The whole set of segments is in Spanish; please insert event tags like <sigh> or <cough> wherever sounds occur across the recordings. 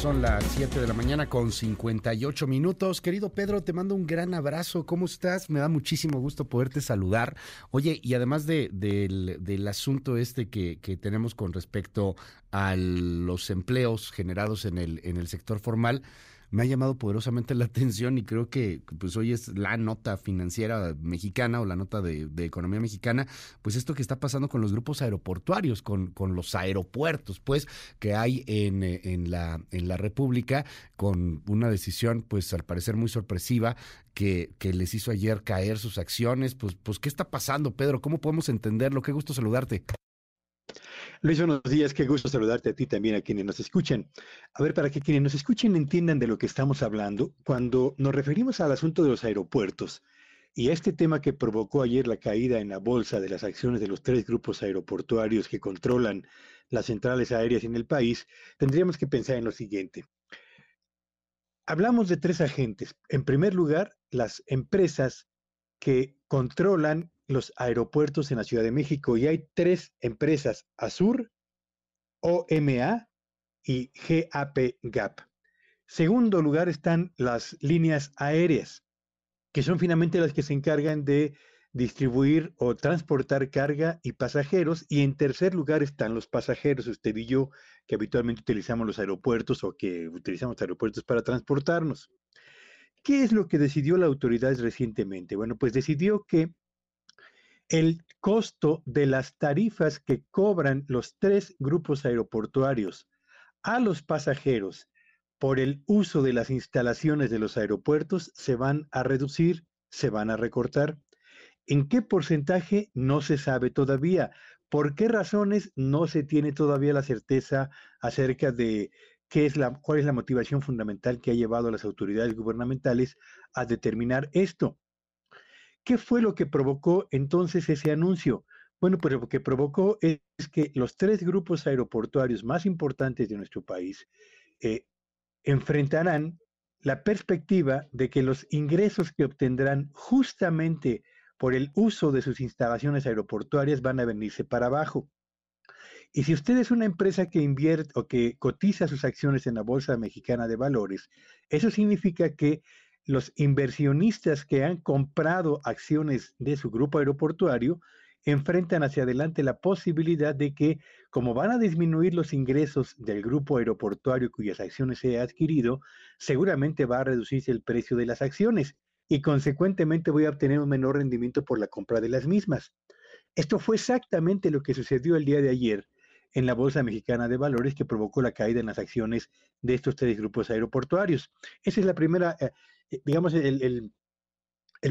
Son las 7 de la mañana con 58 minutos. Querido Pedro, te mando un gran abrazo. ¿Cómo estás? Me da muchísimo gusto poderte saludar. Oye, y además de, del, asunto este que, que, tenemos con respecto a los empleos generados en el, en el sector formal, me ha llamado poderosamente la <laughs> atención y creo que pues hoy es la nota financiera mexicana o la nota de, economía mexicana, pues esto que está pasando con los grupos aeroportuarios, con, con los aeropuertos, pues, que hay en, en, la, en la República, con una decisión, pues, al parecer muy sorpresiva, que, que les hizo ayer caer sus acciones. Pues, pues, ¿qué está pasando, Pedro? ¿Cómo podemos entenderlo? Qué gusto saludarte. Luis, buenos días, qué gusto saludarte a ti también, a quienes nos escuchan. A ver, para que quienes nos escuchen entiendan de lo que estamos hablando, cuando nos referimos al asunto de los aeropuertos y a este tema que provocó ayer la caída en la bolsa de las acciones de los tres grupos aeroportuarios que controlan las centrales aéreas en el país, tendríamos que pensar en lo siguiente. Hablamos de tres agentes. En primer lugar, las empresas que controlan los aeropuertos en la Ciudad de México y hay tres empresas, Azur, OMA y GAP GAP. Segundo lugar están las líneas aéreas, que son finalmente las que se encargan de distribuir o transportar carga y pasajeros. Y en tercer lugar están los pasajeros, usted y yo, que habitualmente utilizamos los aeropuertos o que utilizamos aeropuertos para transportarnos. ¿Qué es lo que decidió la autoridad recientemente? Bueno, pues decidió que el costo de las tarifas que cobran los tres grupos aeroportuarios a los pasajeros por el uso de las instalaciones de los aeropuertos se van a reducir, se van a recortar. ¿En qué porcentaje? No se sabe todavía. ¿Por qué razones? No se tiene todavía la certeza acerca de qué es la, cuál es la motivación fundamental que ha llevado a las autoridades gubernamentales a determinar esto. ¿Qué fue lo que provocó entonces ese anuncio? Bueno, pues lo que provocó es que los tres grupos aeroportuarios más importantes de nuestro país eh, enfrentarán la perspectiva de que los ingresos que obtendrán justamente por el uso de sus instalaciones aeroportuarias van a venirse para abajo. Y si usted es una empresa que invierte o que cotiza sus acciones en la Bolsa Mexicana de Valores, eso significa que los inversionistas que han comprado acciones de su grupo aeroportuario enfrentan hacia adelante la posibilidad de que, como van a disminuir los ingresos del grupo aeroportuario cuyas acciones se ha adquirido, seguramente va a reducirse el precio de las acciones y consecuentemente voy a obtener un menor rendimiento por la compra de las mismas. Esto fue exactamente lo que sucedió el día de ayer en la Bolsa Mexicana de Valores que provocó la caída en las acciones de estos tres grupos aeroportuarios. Esa es la primera, eh, digamos, el,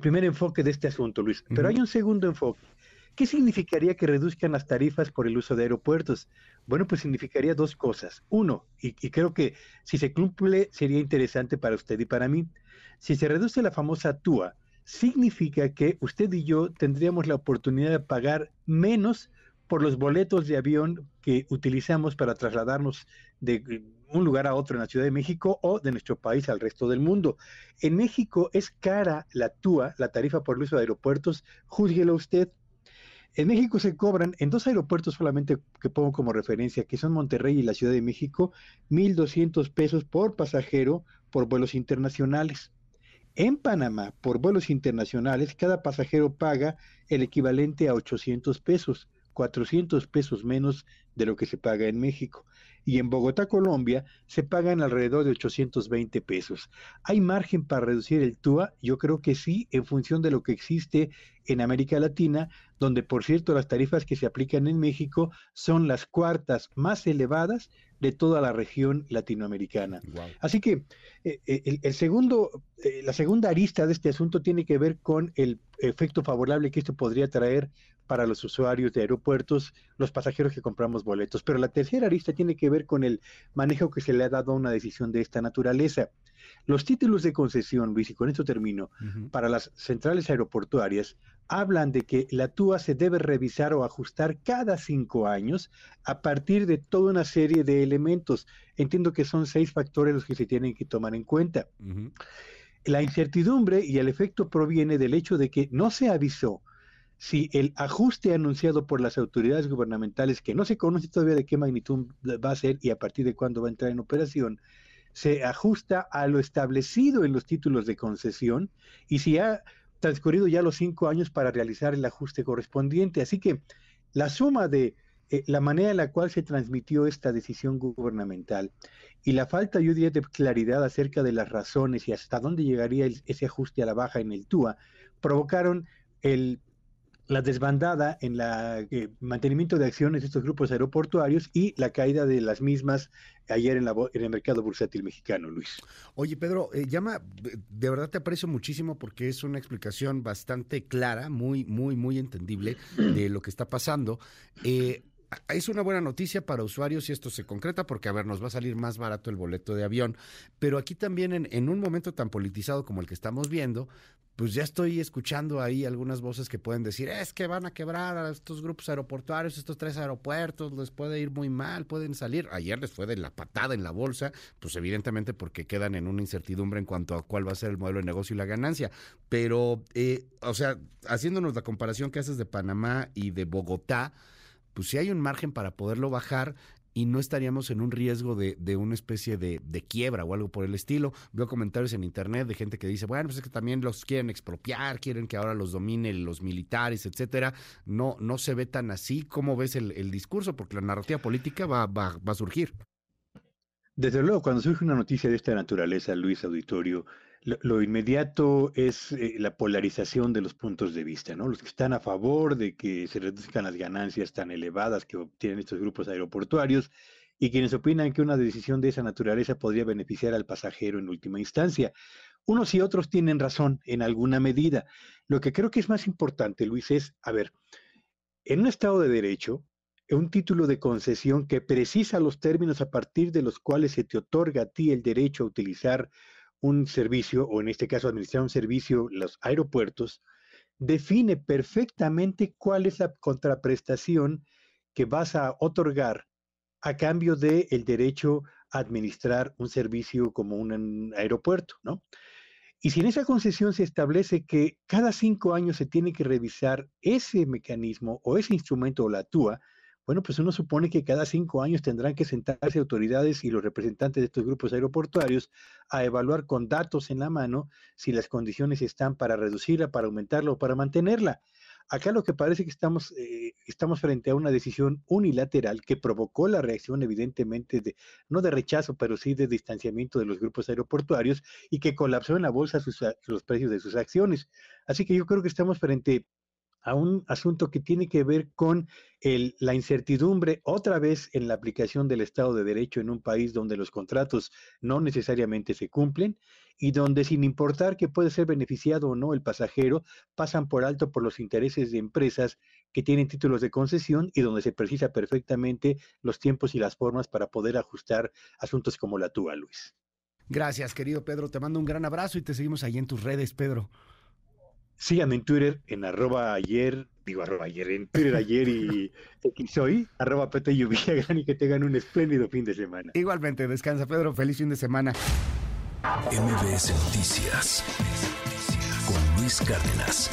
primer enfoque de este asunto, Luis. Pero hay un segundo enfoque. ¿Qué significaría que reduzcan las tarifas por el uso de aeropuertos? Bueno, pues significaría dos cosas. Uno, y, creo que si se cumple sería interesante para usted y para mí, si se reduce la famosa TUA, significa que usted y yo tendríamos la oportunidad de pagar menos por los boletos de avión que utilizamos para trasladarnos de un lugar a otro en la Ciudad de México o de nuestro país al resto del mundo. En México es cara la TUA, la tarifa por el uso de aeropuertos, júzguelo usted. En México se cobran en dos aeropuertos solamente que pongo como referencia, que son Monterrey y la Ciudad de México, 1.200 pesos por pasajero por vuelos internacionales. En Panamá, por vuelos internacionales, cada pasajero paga el equivalente a 800 pesos, 400 pesos menos de lo que se paga en México y en Bogotá, Colombia, se pagan alrededor de 820 pesos. ¿Hay margen para reducir el TUA? Yo creo que sí, en función de lo que existe en América Latina, donde por cierto las tarifas que se aplican en México son las cuartas más elevadas de toda la región latinoamericana. Así que eh, eh, el, segundo, eh, la segunda arista de este asunto tiene que ver con el efecto favorable que esto podría traer para los usuarios de aeropuertos, los pasajeros que compramos boletos. Pero la tercera arista tiene que ver con el manejo que se le ha dado a una decisión de esta naturaleza. Los títulos de concesión, Luis, y con esto termino, para las centrales aeroportuarias hablan de que la TUA se debe revisar o ajustar cada cinco años a partir de toda una serie de elementos. Entiendo que son seis factores los que se tienen que tomar en cuenta. La incertidumbre y el efecto proviene del hecho de que no se avisó si el ajuste anunciado por las autoridades gubernamentales, que no se conoce todavía de qué magnitud va a ser y a partir de cuándo va a entrar en operación, se ajusta a lo establecido en los títulos de concesión y si ha transcurrido ya los cinco años para realizar el ajuste correspondiente. Así que la suma de eh, la manera en la cual se transmitió esta decisión gubernamental y la falta, yo diría, de claridad acerca de las razones y hasta dónde llegaría ese ajuste a la baja en el TUA, provocaron el la desbandada en el eh, mantenimiento de acciones de estos grupos aeroportuarios y la caída de las mismas ayer en, la, en el mercado bursátil mexicano, Luis. Oye, Pedro, eh, llama, de verdad te aprecio muchísimo porque es una explicación bastante clara, muy, muy, muy entendible de lo que está pasando. Eh, es una buena noticia para usuarios si esto se concreta, porque, a ver, nos va a salir más barato el boleto de avión. Pero aquí también, en, en, un momento tan politizado como el que estamos viendo, pues ya estoy escuchando ahí algunas voces que pueden decir, es que van a quebrar a estos grupos aeroportuarios, estos tres aeropuertos, les puede ir muy mal, pueden salir. Ayer les fue de la patada en la bolsa, pues evidentemente porque quedan en una incertidumbre en cuanto a cuál va a ser el modelo de negocio y la ganancia. Pero, eh, o sea, haciéndonos la comparación que haces de Panamá y de Bogotá, pues si hay un margen para poderlo bajar y no estaríamos en un riesgo de, de una especie de, quiebra o algo por el estilo. Veo comentarios en internet de gente que dice, bueno, pues es que también los quieren expropiar, quieren que ahora los dominen los militares, etcétera. No, no se ve tan así. ¿Cómo ves el, el discurso? Porque la narrativa política va, va, va a surgir. Desde luego, cuando surge una noticia de esta naturaleza, Luis Auditorio, lo, inmediato es eh, la polarización de los puntos de vista, ¿no? Los que están a favor de que se reduzcan las ganancias tan elevadas que obtienen estos grupos aeroportuarios y quienes opinan que una decisión de esa naturaleza podría beneficiar al pasajero en última instancia. Unos y otros tienen razón en alguna medida. Lo que creo que es más importante, Luis, es, a ver, en un Estado de Derecho, un título de concesión que precisa los términos a partir de los cuales se te otorga a ti el derecho a utilizar un servicio, o en este caso administrar un servicio, los aeropuertos, define perfectamente cuál es la contraprestación que vas a otorgar a cambio del el derecho a administrar un servicio como un aeropuerto, ¿no? Y si en esa concesión se establece que cada cinco años se tiene que revisar ese mecanismo o ese instrumento o la TUA, bueno, pues uno supone que cada cinco años tendrán que sentarse autoridades y los representantes de estos grupos aeroportuarios a evaluar con datos en la mano si las condiciones están para reducirla, para aumentarla o para mantenerla. Acá lo que parece que estamos, eh, estamos frente a una decisión unilateral que provocó la reacción evidentemente de, no de rechazo, pero sí de distanciamiento de los grupos aeroportuarios y que colapsó en la bolsa los precios de sus acciones. Así que yo creo que estamos frente a un asunto que tiene que ver con el, la incertidumbre otra vez en la aplicación del Estado de Derecho en un país donde los contratos no necesariamente se cumplen y donde sin importar que puede ser beneficiado o no el pasajero, pasan por alto por los intereses de empresas que tienen títulos de concesión y donde se precisa perfectamente los tiempos y las formas para poder ajustar asuntos como la tuya, Luis. Gracias, querido Pedro. Te mando un gran abrazo y te seguimos ahí en tus redes, Pedro. Síganme en Twitter en arroba ayer, digo arroba ayer, en Twitter ayer y <laughs> X hoy, arroba Petello Villagrán y que tengan un espléndido fin de semana. Igualmente, descansa Pedro, feliz fin de semana. MBS Noticias con Luis Cárdenas.